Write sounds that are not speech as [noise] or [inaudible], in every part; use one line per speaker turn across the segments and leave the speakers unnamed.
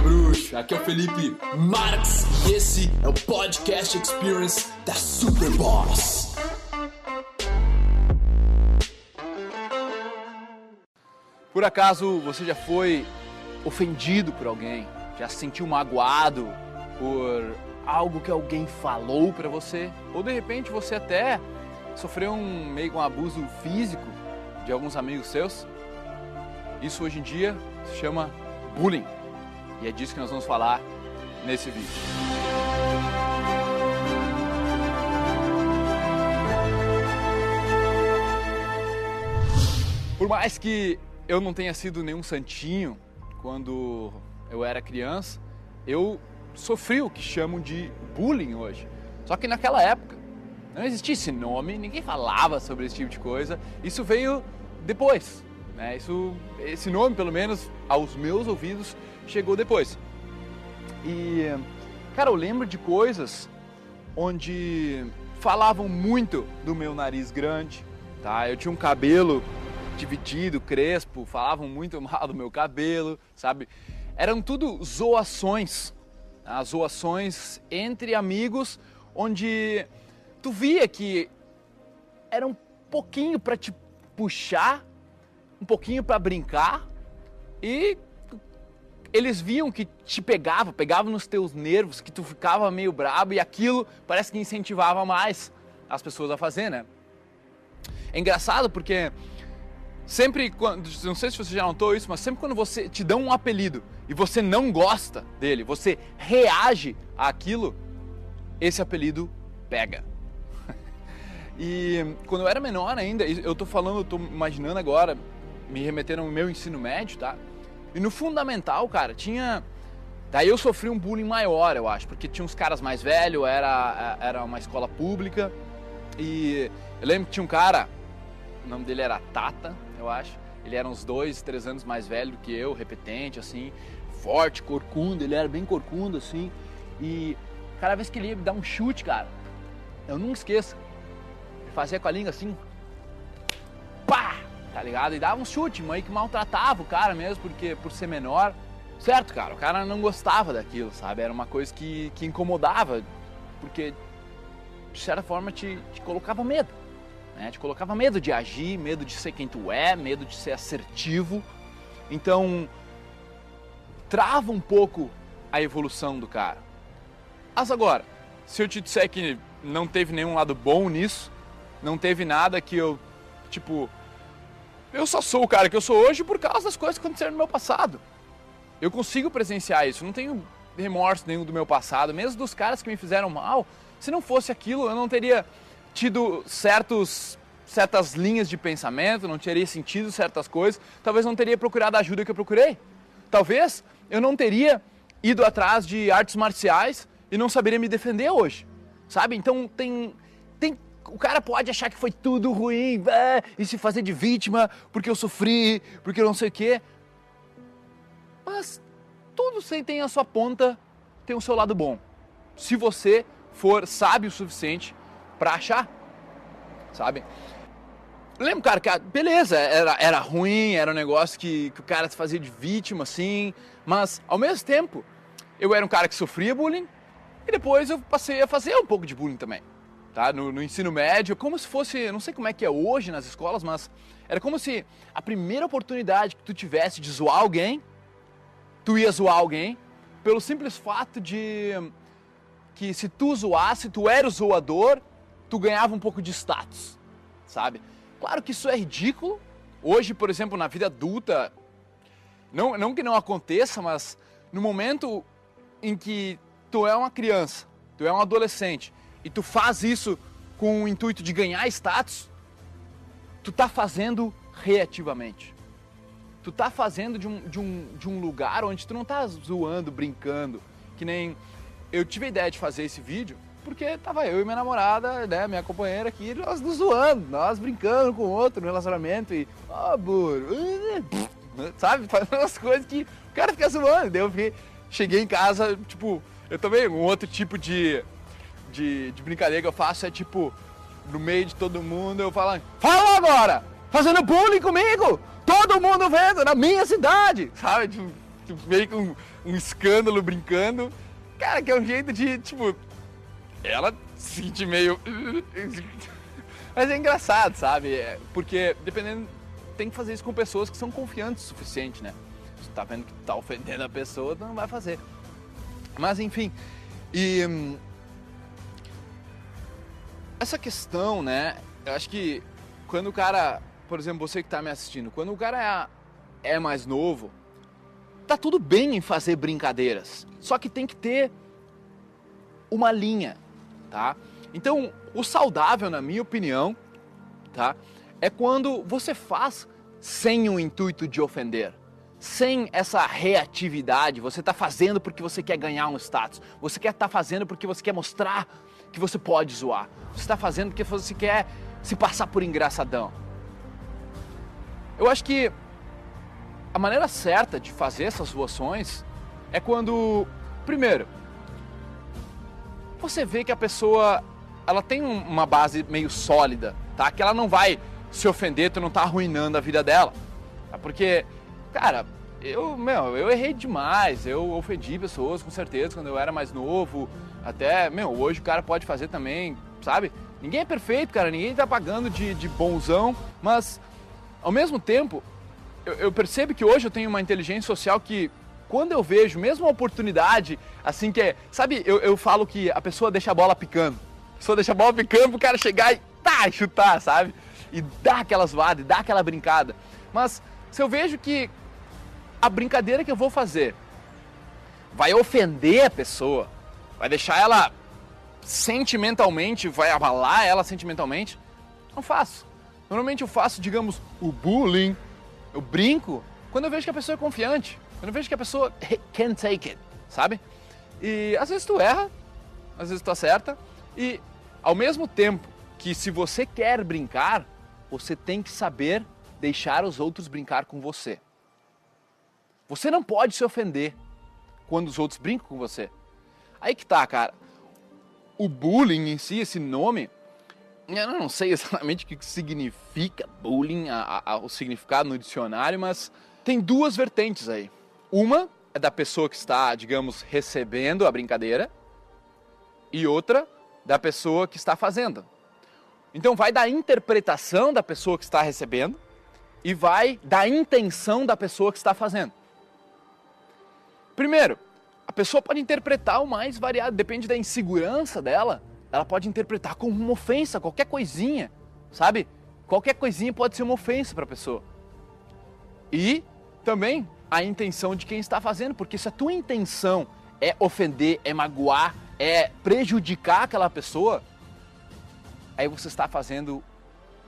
meu bruxo? Aqui é o Felipe Marx e esse é o Podcast Experience da Superboss.
Por acaso você já foi ofendido por alguém? Já se sentiu magoado por algo que alguém falou para você? Ou de repente você até sofreu um meio um abuso físico de alguns amigos seus? Isso hoje em dia se chama bullying. E é disso que nós vamos falar nesse vídeo. Por mais que eu não tenha sido nenhum santinho quando eu era criança, eu sofri o que chamam de bullying hoje. Só que naquela época não existia esse nome, ninguém falava sobre esse tipo de coisa. Isso veio depois. Né? Isso, esse nome, pelo menos aos meus ouvidos, chegou depois. E, cara, eu lembro de coisas onde falavam muito do meu nariz grande, tá? Eu tinha um cabelo dividido, crespo, falavam muito [laughs] mal do meu cabelo, sabe? Eram tudo zoações, tá? zoações entre amigos, onde tu via que era um pouquinho para te puxar, um pouquinho para brincar e eles viam que te pegava, pegava nos teus nervos, que tu ficava meio brabo e aquilo parece que incentivava mais as pessoas a fazer, né? É engraçado porque sempre quando, não sei se você já notou isso, mas sempre quando você te dão um apelido e você não gosta dele, você reage àquilo, esse apelido pega. [laughs] E quando eu era menor ainda, eu tô falando, eu tô imaginando agora, me remetendo ao meu ensino médio, tá? E no fundamental, cara, tinha. Daí eu sofri um bullying maior, eu acho, porque tinha uns caras mais velhos, era, era uma escola pública. E eu lembro que tinha um cara, o nome dele era Tata, eu acho. Ele era uns dois, três anos mais velho do que eu, repetente, assim, forte, corcunda, ele era bem corcunda, assim. E cada vez que ele ia me dar um chute, cara, eu nunca esqueço. Ele fazia com a língua assim! Tá ligado? E dava um chute, meio que maltratava o cara mesmo, porque por ser menor. Certo, cara, o cara não gostava daquilo, sabe? Era uma coisa que, que incomodava, porque de certa forma te, te colocava medo. Né? Te colocava medo de agir, medo de ser quem tu é, medo de ser assertivo. Então, trava um pouco a evolução do cara. Mas agora, se eu te disser que não teve nenhum lado bom nisso, não teve nada que eu, tipo, eu só sou o cara que eu sou hoje por causa das coisas que aconteceram no meu passado. Eu consigo presenciar isso, não tenho remorso nenhum do meu passado, mesmo dos caras que me fizeram mal. Se não fosse aquilo, eu não teria tido certos certas linhas de pensamento, não teria sentido certas coisas, talvez não teria procurado a ajuda que eu procurei. Talvez eu não teria ido atrás de artes marciais e não saberia me defender hoje. Sabe? Então tem tem o cara pode achar que foi tudo ruim é, e se fazer de vítima porque eu sofri, porque eu não sei o quê. Mas tudo sem tem a sua ponta, tem o seu lado bom. Se você for sábio o suficiente para achar, sabe? Lembro, cara, que beleza, era, era ruim, era um negócio que, que o cara se fazia de vítima, assim, mas ao mesmo tempo eu era um cara que sofria bullying e depois eu passei a fazer um pouco de bullying também tá? No, no, ensino médio, como se fosse, não sei como é que é hoje nas escolas, mas era como se a primeira oportunidade que tu tivesse de zoar alguém, tu ia zoar alguém, pelo simples fato de que se tu zoasse, tu era o zoador, tu ganhava um pouco de status, sabe? Claro que isso é ridículo. Hoje, por exemplo, na vida adulta, não, não que não aconteça, mas no momento em que tu é uma criança, tu é um adolescente e tu faz isso com o intuito de ganhar status, tu tá fazendo reativamente. Tu tá fazendo de um, de um, de um lugar onde tu não tá zoando, brincando, que nem eu tive a ideia de fazer esse vídeo porque tava eu e minha namorada, né, minha companheira aqui, nós nos zoando, nós brincando com o outro no relacionamento e, ó, oh, burro, [laughs] sabe, fazendo umas coisas que o cara fica zoando. Daí eu fiquei, cheguei em casa, tipo, eu também, um outro tipo de de, de brincadeira que eu faço é tipo, no meio de todo mundo, eu falo, fala agora! Fazendo bullying comigo! Todo mundo vendo, na minha cidade! Sabe? Tipo, tu veio com um, um escândalo brincando. Cara, que é um jeito de, tipo, ela se sentir meio. [laughs] Mas é engraçado, sabe? É, porque dependendo. Tem que fazer isso com pessoas que são confiantes o suficiente, né? Tu tá vendo que tá ofendendo a pessoa, não vai fazer. Mas enfim. E. Essa questão, né? Eu acho que quando o cara. Por exemplo, você que tá me assistindo, quando o cara é, é mais novo, tá tudo bem em fazer brincadeiras. Só que tem que ter uma linha, tá? Então, o saudável, na minha opinião, tá? É quando você faz sem o intuito de ofender, sem essa reatividade. Você está fazendo porque você quer ganhar um status. Você quer estar tá fazendo porque você quer mostrar que você pode zoar. Você está fazendo porque você quer se passar por engraçadão. Eu acho que a maneira certa de fazer essas zoações é quando, primeiro, você vê que a pessoa ela tem uma base meio sólida, tá? Que ela não vai se ofender, tu não tá arruinando a vida dela. Tá? Porque, cara, eu, meu, eu errei demais, eu ofendi pessoas com certeza quando eu era mais novo. Até, meu, hoje o cara pode fazer também, sabe? Ninguém é perfeito, cara, ninguém tá pagando de, de bonzão, mas ao mesmo tempo, eu, eu percebo que hoje eu tenho uma inteligência social que quando eu vejo mesmo uma oportunidade, assim que é. Sabe, eu, eu falo que a pessoa deixa a bola picando. A pessoa deixa a bola picando pro cara chegar e tá, chutar, sabe? E dar aquela zoada, e dar aquela brincada. Mas se eu vejo que a brincadeira que eu vou fazer vai ofender a pessoa, vai deixar ela sentimentalmente, vai abalar ela sentimentalmente, não faço. Normalmente eu faço, digamos, o bullying, eu brinco, quando eu vejo que a pessoa é confiante. Eu não vejo que a pessoa can take it, sabe? E às vezes tu erra, às vezes tu acerta, e ao mesmo tempo que se você quer brincar, você tem que saber deixar os outros brincar com você. Você não pode se ofender quando os outros brincam com você. Aí que tá, cara. O bullying em si, esse nome, eu não sei exatamente o que significa bullying, a, a, o significado no dicionário, mas tem duas vertentes aí. Uma é da pessoa que está, digamos, recebendo a brincadeira e outra da pessoa que está fazendo. Então vai da interpretação da pessoa que está recebendo e vai da intenção da pessoa que está fazendo. Primeiro, a pessoa pode interpretar o mais variado, depende da insegurança dela. Ela pode interpretar como uma ofensa, qualquer coisinha, sabe? Qualquer coisinha pode ser uma ofensa para a pessoa. E também a intenção de quem está fazendo, porque se a tua intenção é ofender, é magoar, é prejudicar aquela pessoa, aí você está fazendo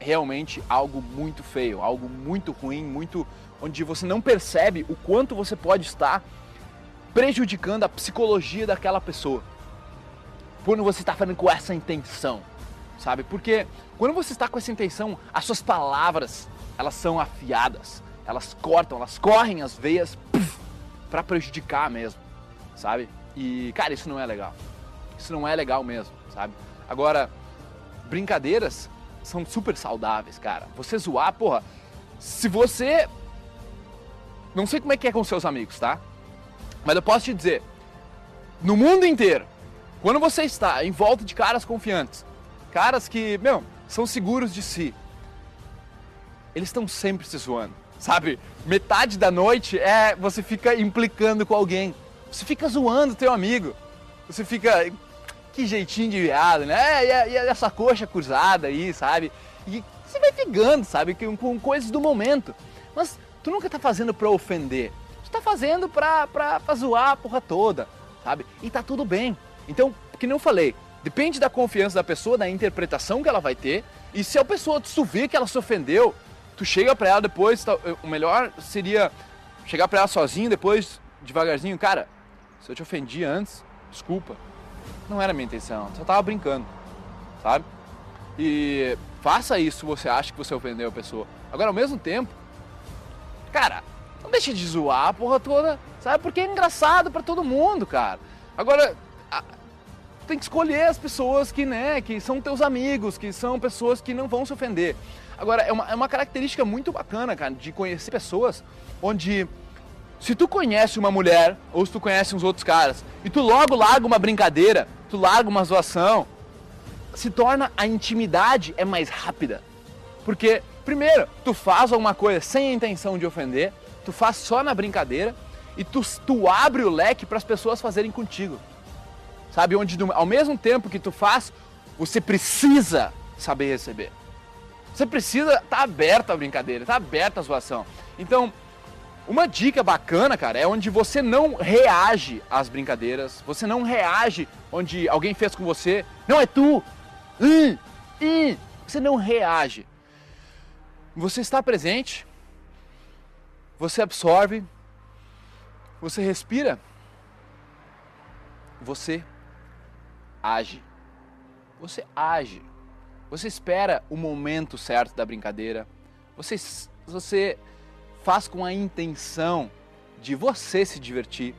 realmente algo muito feio, algo muito ruim, muito onde você não percebe o quanto você pode estar prejudicando a psicologia daquela pessoa. Quando você está fazendo com essa intenção, sabe? Porque quando você está com essa intenção, as suas palavras, elas são afiadas elas cortam, elas correm as veias para prejudicar mesmo, sabe? E, cara, isso não é legal. Isso não é legal mesmo, sabe? Agora, brincadeiras são super saudáveis, cara. Você zoar, porra, se você. Não sei como é que é com seus amigos, tá? Mas eu posso te dizer, no mundo inteiro, quando você está em volta de caras confiantes, caras que, meu, são seguros de si, eles estão sempre se zoando sabe? Metade da noite é você fica implicando com alguém. Você fica zoando teu amigo. Você fica. Que jeitinho de viado, né? E, e essa coxa cruzada aí, sabe? E você vai pegando, sabe? Com, com coisas do momento. Mas tu nunca tá fazendo pra ofender. Tu tá fazendo pra, pra, pra zoar a porra toda, sabe? E tá tudo bem. Então, que nem eu falei, depende da confiança da pessoa, da interpretação que ela vai ter. E se a pessoa, tu vê que ela se ofendeu, tu chega pra ela depois, tá, o melhor seria chegar pra ela sozinho, depois, devagarzinho, cara, se eu te ofendi antes, desculpa. Não era minha intenção, só tava brincando, sabe? E faça isso se você acha que você ofendeu a pessoa. Agora, ao mesmo tempo, deixa de zoar a porra toda, sabe? Porque é engraçado para todo mundo, cara. Agora, a, tem que escolher as pessoas que, né, que são teus amigos, que são pessoas que não vão se ofender. Agora, é uma, é uma característica muito bacana, cara, de conhecer pessoas onde se tu conhece uma mulher ou se tu conhece uns outros caras e tu logo larga uma brincadeira, tu larga uma zoação, se torna a intimidade é mais rápida. Porque, primeiro, tu faz alguma coisa sem a intenção de ofender, tu faz só na brincadeira e tu, tu abre o leque para as pessoas fazerem contigo. Sabe? Onde ao mesmo tempo que tu faz, você precisa saber receber. Você precisa estar tá aberto à brincadeira, estar tá aberto à zoação. Então, uma dica bacana, cara, é onde você não reage às brincadeiras, você não reage onde alguém fez com você, não é tu, hum, hum, você não reage. Você está presente, você absorve, você respira, você age. Você age. Você espera o momento certo da brincadeira. Você, você faz com a intenção de você se divertir.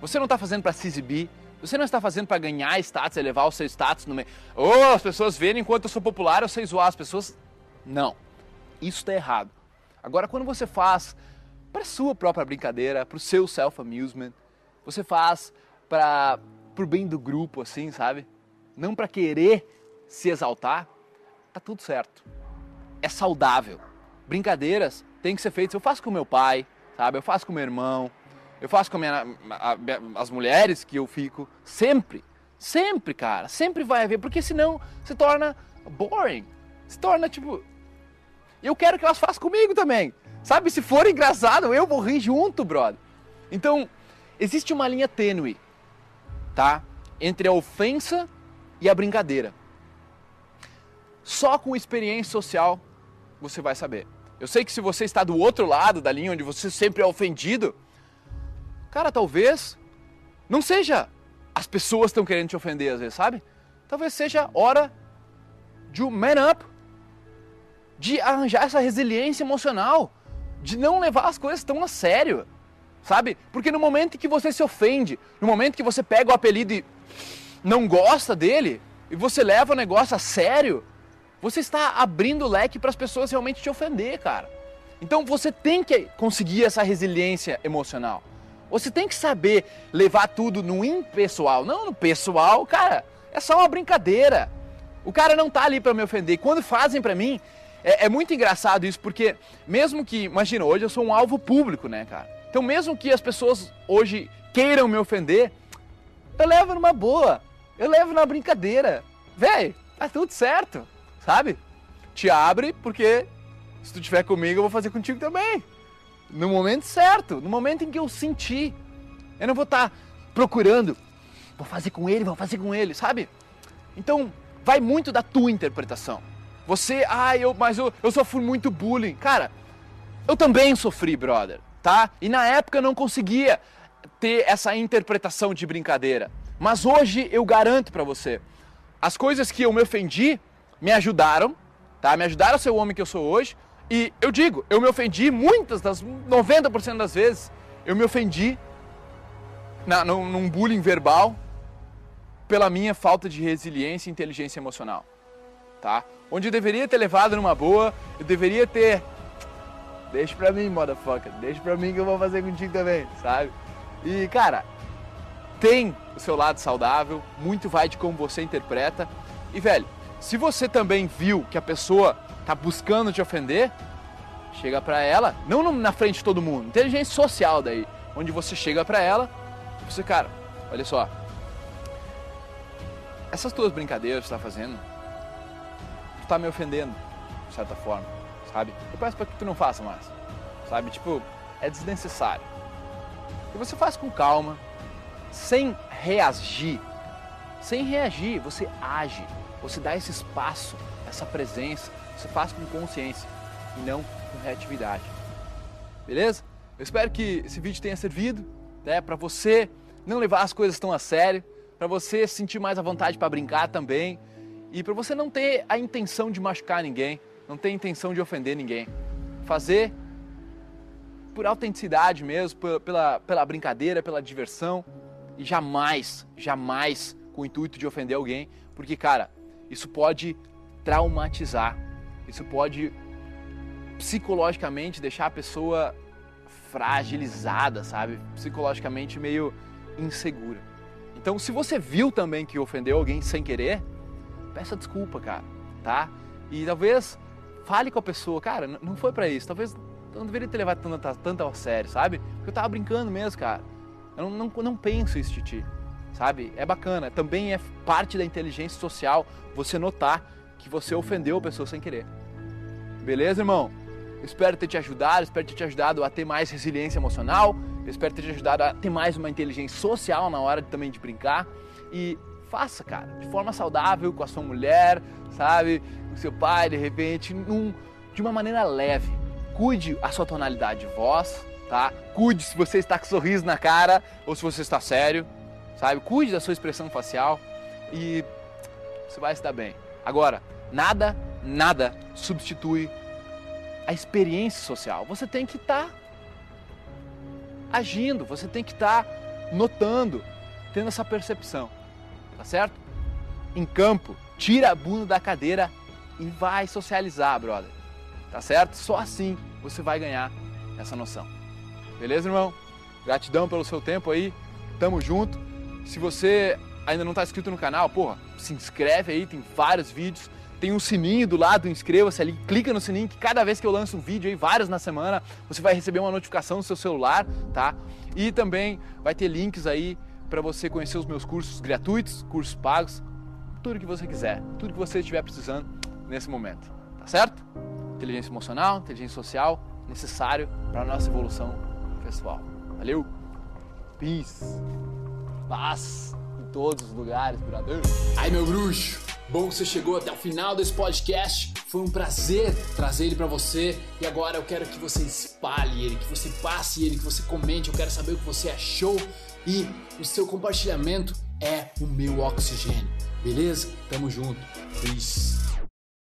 Você não está fazendo para se exibir. Você não está fazendo para ganhar status, elevar o seu status no meio. Oh, as pessoas verem enquanto eu sou popular, eu sei zoar as pessoas. Não. Isso está errado. Agora, quando você faz para sua própria brincadeira, para o seu self-amusement, você faz para o bem do grupo, assim, sabe? Não para querer se exaltar, tá tudo certo. É saudável. Brincadeiras têm que ser feitas. Eu faço com meu pai, sabe? Eu faço com meu irmão. Eu faço com minha, a, a, as mulheres que eu fico. Sempre. Sempre, cara. Sempre vai haver. Porque senão se torna boring. Se torna tipo. Eu quero que elas façam comigo também. Sabe? Se for engraçado, eu vou rir junto, brother. Então, existe uma linha tênue, tá? Entre a ofensa e a brincadeira. Só com experiência social você vai saber. Eu sei que se você está do outro lado da linha, onde você sempre é ofendido, cara, talvez não seja as pessoas estão querendo te ofender às vezes, sabe? Talvez seja hora de um man up, de arranjar essa resiliência emocional, de não levar as coisas tão a sério, sabe? Porque no momento que você se ofende, no momento que você pega o apelido e não gosta dele, e você leva o negócio a sério, você está abrindo o leque para as pessoas realmente te ofender, cara. Então você tem que conseguir essa resiliência emocional. Você tem que saber levar tudo no impessoal, não no pessoal, cara. É só uma brincadeira. O cara não tá ali para me ofender. Quando fazem para mim, é, é, muito engraçado isso, porque mesmo que, imagina, hoje eu sou um alvo público, né, cara? Então mesmo que as pessoas hoje queiram me ofender, eu levo numa boa. Eu levo na brincadeira. Véi, tá tudo certo sabe? Te abre porque se tu estiver comigo eu vou fazer contigo também. No momento certo, no momento em que eu sentir. Eu não vou estar tá procurando, vou fazer com ele, vou fazer com ele, sabe? Então, vai muito da tua interpretação. Você, ah, eu, mas eu, eu sofri muito bullying. Cara, eu também sofri, brother, tá? E na época eu não conseguia ter essa interpretação de brincadeira. Mas hoje eu garanto para você, as coisas que eu me ofendi, me ajudaram, tá? Me ajudaram a ser o homem que eu sou hoje. E eu digo, eu me ofendi muitas das 90% das vezes, eu me ofendi na, num, num bullying verbal pela minha falta de resiliência e inteligência emocional, tá? Onde eu deveria ter levado numa boa, eu deveria ter deixa pra mim, motherfucker, deixa pra mim que eu vou fazer contigo também, sabe? E, cara, tem o seu lado saudável, muito vai de como você interpreta. E, velho, se você também viu que a pessoa tá buscando te ofender, chega para ela, não na frente de todo mundo, inteligência social daí, onde você chega para ela e você, cara, olha só, essas tuas brincadeiras que você tá fazendo, tu tá me ofendendo, de certa forma, sabe? Eu peço para que tu não faça mais, sabe? Tipo, é desnecessário. E você faz com calma, sem reagir, sem reagir, você age você dá esse espaço, essa presença, você faz com consciência e não com reatividade. Beleza? Eu espero que esse vídeo tenha servido né, para você não levar as coisas tão a sério, para você sentir mais à vontade para brincar também e para você não ter a intenção de machucar ninguém, não ter a intenção de ofender ninguém. Fazer por autenticidade mesmo, pela, pela brincadeira, pela diversão e jamais, jamais com o intuito de ofender alguém, porque, cara, isso pode traumatizar, isso pode psicologicamente deixar a pessoa fragilizada, sabe? Psicologicamente meio insegura. Então, se você viu também que ofendeu alguém sem querer, peça desculpa, cara, tá? E talvez fale com a pessoa, cara, não foi para isso, talvez não deveria ter levado tanto, tanto a sério, sabe? Porque eu tava brincando mesmo, cara. Eu não, não, não penso isso de ti, sabe? É bacana. Também é parte da inteligência social você notar que você ofendeu a pessoa sem querer. Beleza, irmão? Espero ter te ajudado, espero ter te ajudado a ter mais resiliência emocional, espero ter te ajudado a ter mais uma inteligência social na hora de, também de brincar. E faça, cara, de forma saudável, com a sua mulher, sabe? Com seu pai, de repente, num, de uma maneira leve. Cuide a sua tonalidade de voz, tá? Cuide se você está com sorriso na cara ou se você está sério, sabe? Cuide da sua expressão facial e você vai se dar bem. Agora, nada, nada substitui a experiência social. Você tem que estar tá agindo, você tem que estar tá notando, tendo essa percepção, tá certo? Em campo, tira a bunda da cadeira e vai socializar, brother. Tá certo? Só assim você vai ganhar essa noção. Beleza, irmão? Gratidão pelo seu tempo aí. Tamo junto. Se você ainda não está inscrito no canal, porra, se inscreve aí, tem vários vídeos tem um sininho do lado, inscreva-se ali, clica no sininho que cada vez que eu lanço um vídeo aí, vários na semana, você vai receber uma notificação no seu celular, tá? E também vai ter links aí para você conhecer os meus cursos gratuitos, cursos pagos, tudo que você quiser, tudo que você estiver precisando nesse momento, tá certo? Inteligência emocional, inteligência social, necessário para a nossa evolução pessoal. Valeu! Peace! Paz em todos os lugares, brother!
Aí, meu bruxo! Bom que você chegou até o final desse podcast. Foi um prazer trazer ele para você. E agora eu quero que você espalhe ele, que você passe ele, que você comente. Eu quero saber o que você achou. E o seu compartilhamento é o meu oxigênio. Beleza? Tamo junto. Peace.